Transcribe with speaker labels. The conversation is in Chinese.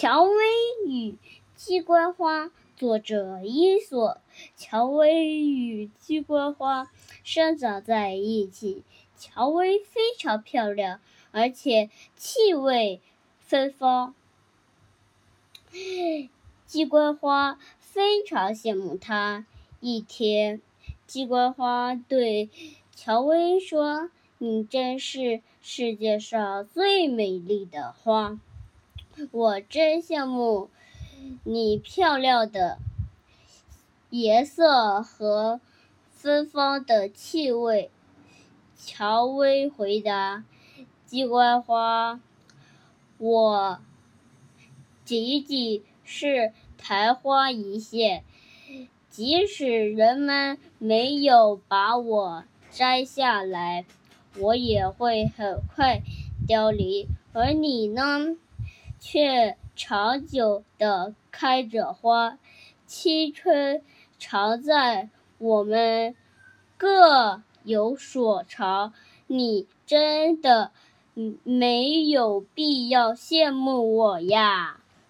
Speaker 1: 蔷薇与鸡冠花，作者伊索。蔷薇与鸡冠花生长在一起，蔷薇非常漂亮，而且气味芬芳。鸡冠花非常羡慕它。一天，鸡冠花对蔷薇说：“你真是世界上最美丽的花。”我真羡慕你漂亮的颜色和芬芳的气味。蔷薇回答：“鸡冠花，我仅仅是昙花一现，即使人们没有把我摘下来，我也会很快凋零。而你呢？”却长久的开着花，青春常在，我们各有所长。你真的没有必要羡慕我呀。